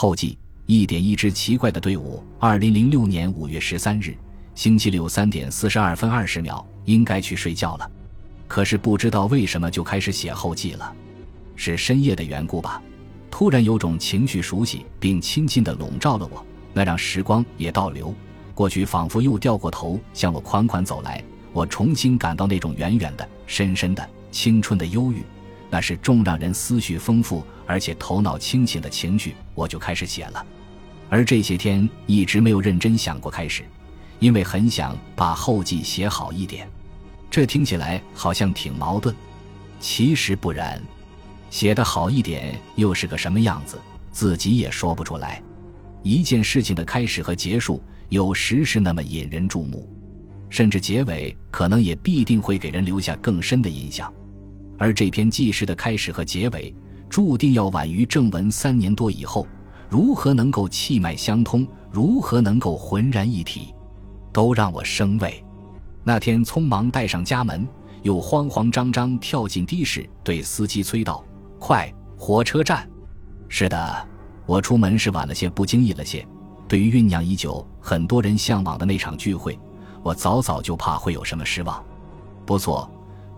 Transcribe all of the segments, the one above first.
后记：一点一支奇怪的队伍。二零零六年五月十三日，星期六三点四十二分二十秒，应该去睡觉了，可是不知道为什么就开始写后记了，是深夜的缘故吧？突然有种情绪熟悉并亲近的笼罩了我，那让时光也倒流，过去仿佛又掉过头向我款款走来，我重新感到那种远远的、深深的青春的忧郁。那是重让人思绪丰富而且头脑清醒的情绪，我就开始写了。而这些天一直没有认真想过开始，因为很想把后记写好一点。这听起来好像挺矛盾，其实不然。写得好一点又是个什么样子，自己也说不出来。一件事情的开始和结束，有时是那么引人注目，甚至结尾可能也必定会给人留下更深的印象。而这篇记事的开始和结尾，注定要晚于正文三年多以后。如何能够气脉相通？如何能够浑然一体？都让我生畏。那天匆忙带上家门，又慌慌张张跳进的士，对司机催道：“快，火车站！”是的，我出门是晚了些，不经意了些。对于酝酿已久、很多人向往的那场聚会，我早早就怕会有什么失望。不错。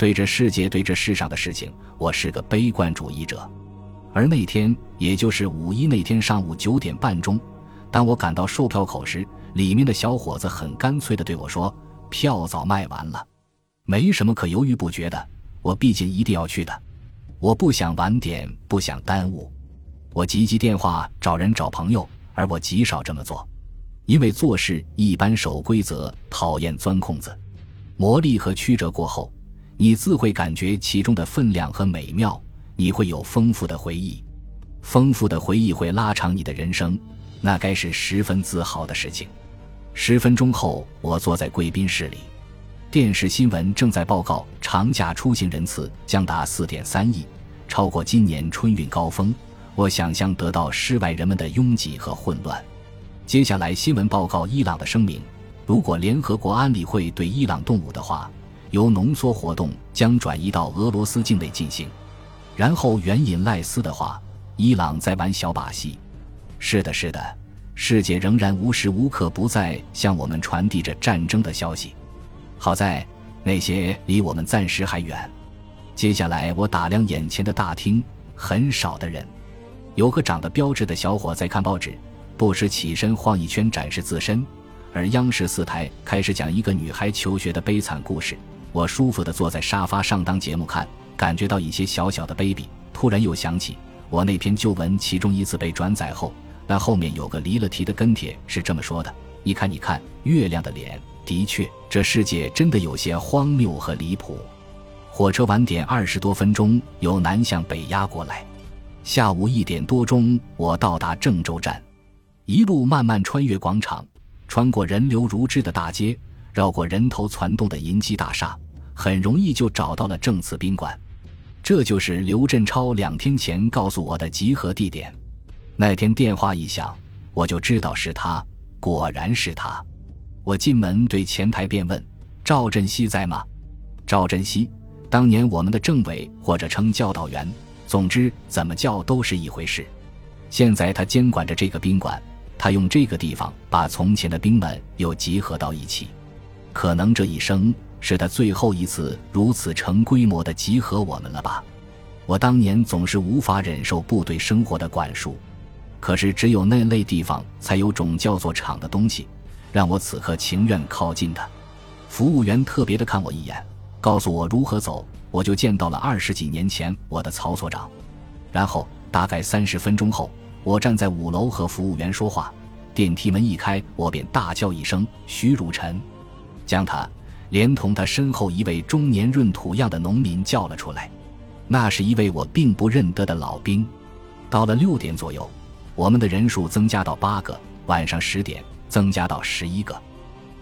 对这世界，对这世上的事情，我是个悲观主义者。而那天，也就是五一那天上午九点半钟，当我赶到售票口时，里面的小伙子很干脆地对我说：“票早卖完了，没什么可犹豫不决的。我毕竟一定要去的，我不想晚点，不想耽误。我急急电话找人找朋友，而我极少这么做，因为做事一般守规则，讨厌钻空子。磨砺和曲折过后。”你自会感觉其中的分量和美妙，你会有丰富的回忆，丰富的回忆会拉长你的人生，那该是十分自豪的事情。十分钟后，我坐在贵宾室里，电视新闻正在报告长假出行人次将达四点三亿，超过今年春运高峰。我想象得到室外人们的拥挤和混乱。接下来，新闻报告伊朗的声明：如果联合国安理会对伊朗动武的话。由浓缩活动将转移到俄罗斯境内进行，然后援引赖斯的话：“伊朗在玩小把戏。”是的，是的，世界仍然无时无刻不在向我们传递着战争的消息。好在那些离我们暂时还远。接下来，我打量眼前的大厅，很少的人，有个长得标致的小伙在看报纸，不时起身晃一圈展示自身，而央视四台开始讲一个女孩求学的悲惨故事。我舒服地坐在沙发上当节目看，感觉到一些小小的卑鄙。突然又想起我那篇旧文，其中一次被转载后，那后面有个离了题的跟帖是这么说的：“你看，你看，月亮的脸，的确，这世界真的有些荒谬和离谱。”火车晚点二十多分钟，由南向北压过来。下午一点多钟，我到达郑州站，一路慢慢穿越广场，穿过人流如织的大街。绕过人头攒动的银基大厦，很容易就找到了正慈宾馆。这就是刘振超两天前告诉我的集合地点。那天电话一响，我就知道是他，果然是他。我进门对前台便问：“赵振西在吗？”赵振西，当年我们的政委或者称教导员，总之怎么叫都是一回事。现在他监管着这个宾馆，他用这个地方把从前的兵们又集合到一起。可能这一生是他最后一次如此成规模的集合我们了吧？我当年总是无法忍受部队生活的管束，可是只有那类地方才有种叫做厂的东西，让我此刻情愿靠近它。服务员特别的看我一眼，告诉我如何走，我就见到了二十几年前我的曹所长。然后大概三十分钟后，我站在五楼和服务员说话，电梯门一开，我便大叫一声：“徐汝臣！”将他，连同他身后一位中年闰土样的农民叫了出来。那是一位我并不认得的老兵。到了六点左右，我们的人数增加到八个；晚上十点增加到十一个。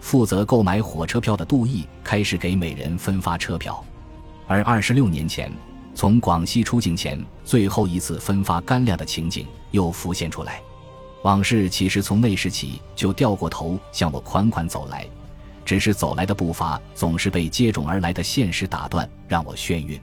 负责购买火车票的杜毅开始给每人分发车票。而二十六年前，从广西出境前最后一次分发干粮的情景又浮现出来。往事其实从那时起就掉过头向我款款走来。只是走来的步伐总是被接踵而来的现实打断，让我眩晕。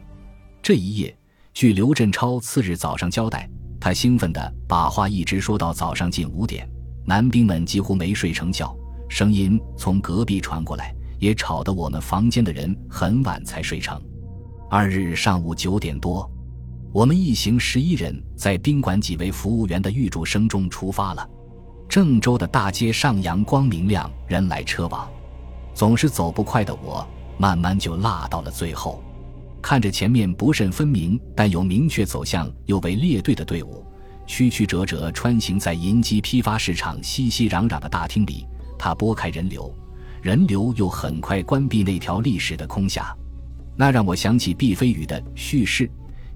这一夜，据刘振超次日早上交代，他兴奋地把话一直说到早上近五点，男兵们几乎没睡成觉，声音从隔壁传过来，也吵得我们房间的人很晚才睡成。二日上午九点多，我们一行十一人在宾馆几位服务员的预祝声中出发了。郑州的大街上阳光明亮，人来车往，总是走不快的我，慢慢就落到了最后。看着前面不甚分明但有明确走向又为列队的队伍，曲曲折折穿行在银基批发市场熙熙攘攘的大厅里，他拨开人流，人流又很快关闭那条历史的空峡，那让我想起毕飞宇的叙事：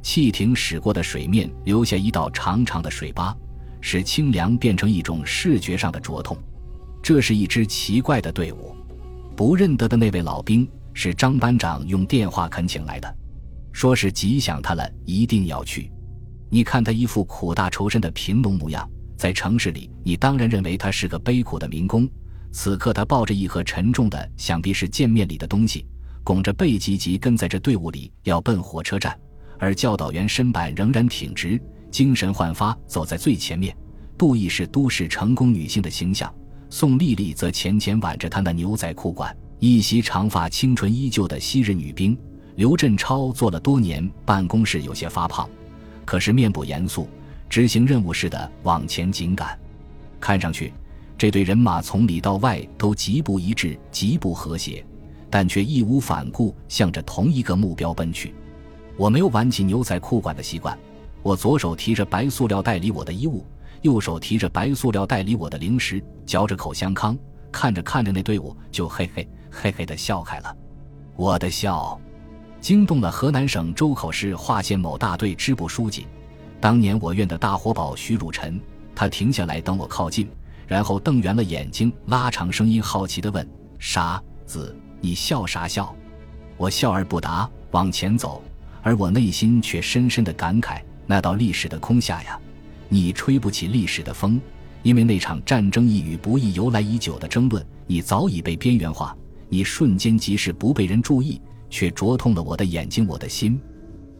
汽艇驶过的水面留下一道长长的水疤，使清凉变成一种视觉上的灼痛。这是一支奇怪的队伍，不认得的那位老兵。是张班长用电话恳请来的，说是急想他了，一定要去。你看他一副苦大仇深的贫农模样，在城市里，你当然认为他是个悲苦的民工。此刻他抱着一盒沉重的，想必是见面礼的东西，拱着背急急跟在这队伍里，要奔火车站。而教导员身板仍然挺直，精神焕发，走在最前面。杜毅是都市成功女性的形象，宋丽丽则浅浅挽着他那牛仔裤管。一袭长发、清纯依旧的昔日女兵刘振超做了多年，办公室有些发胖，可是面部严肃，执行任务似的往前紧赶。看上去，这队人马从里到外都极不一致、极不和谐，但却义无反顾向着同一个目标奔去。我没有挽起牛仔裤管的习惯，我左手提着白塑料袋里我的衣物，右手提着白塑料袋里我的零食，嚼着口香糠，看着看着那队伍就嘿嘿。嘿嘿的笑开了，我的笑，惊动了河南省周口市华县某大队支部书记，当年我院的大活宝徐汝臣。他停下来等我靠近，然后瞪圆了眼睛，拉长声音好奇地问：“傻子，你笑啥笑？”我笑而不答，往前走，而我内心却深深的感慨：那道历史的空下呀，你吹不起历史的风，因为那场战争一与不义由来已久的争论，你早已被边缘化。你瞬间即使不被人注意，却灼痛了我的眼睛，我的心。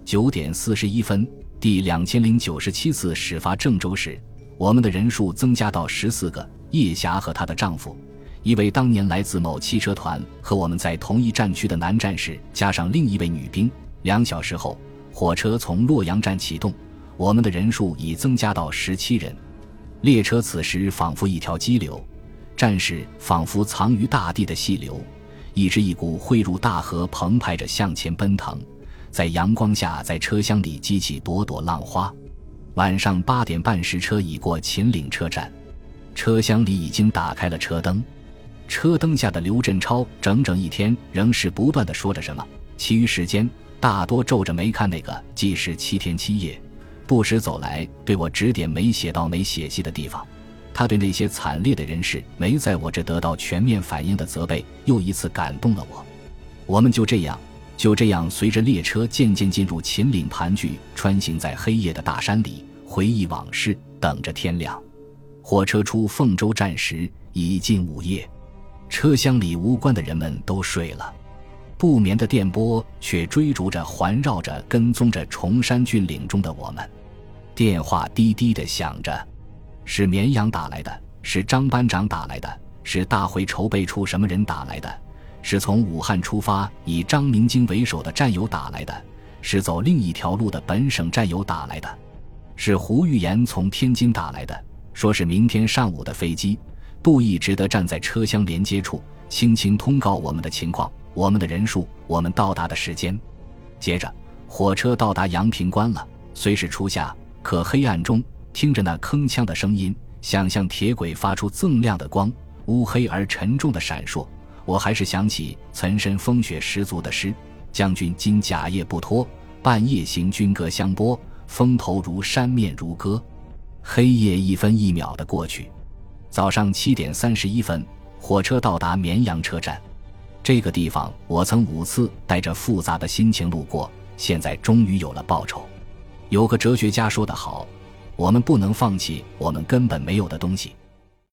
九点四十一分，第两千零九十七次始发郑州时，我们的人数增加到十四个。叶霞和她的丈夫，一位当年来自某汽车团和我们在同一战区的男战士，加上另一位女兵。两小时后，火车从洛阳站启动，我们的人数已增加到十七人。列车此时仿佛一条激流，战士仿佛藏于大地的细流。一支一股汇入大河，澎湃着向前奔腾，在阳光下，在车厢里激起朵朵浪花。晚上八点半时，车已过秦岭车站，车厢里已经打开了车灯。车灯下的刘振超整整一天仍是不断的说着什么，其余时间大多皱着眉看那个计时七天七夜，不时走来对我指点没写到没写细的地方。他对那些惨烈的人事没在我这得到全面反应的责备，又一次感动了我。我们就这样，就这样随着列车渐渐进入秦岭盘踞，穿行在黑夜的大山里，回忆往事，等着天亮。火车出凤州站时已近午夜，车厢里无关的人们都睡了，不眠的电波却追逐着、环绕着、跟踪着崇山峻岭中的我们。电话滴滴的响着。是绵阳打来的，是张班长打来的，是大会筹备处什么人打来的，是从武汉出发以张明京为首的战友打来的，是走另一条路的本省战友打来的，是胡玉岩从天津打来的，说是明天上午的飞机。杜毅只得站在车厢连接处，轻轻通告我们的情况、我们的人数、我们到达的时间。接着，火车到达阳平关了，虽是初夏，可黑暗中。听着那铿锵的声音，想象铁轨发出锃亮的光，乌黑而沉重的闪烁，我还是想起岑参风雪十足的诗：“将军今甲夜不脱，半夜行军歌相拨，风头如山，面如歌。”黑夜一分一秒的过去。早上七点三十一分，火车到达绵阳车站。这个地方，我曾五次带着复杂的心情路过，现在终于有了报酬。有个哲学家说得好。我们不能放弃我们根本没有的东西。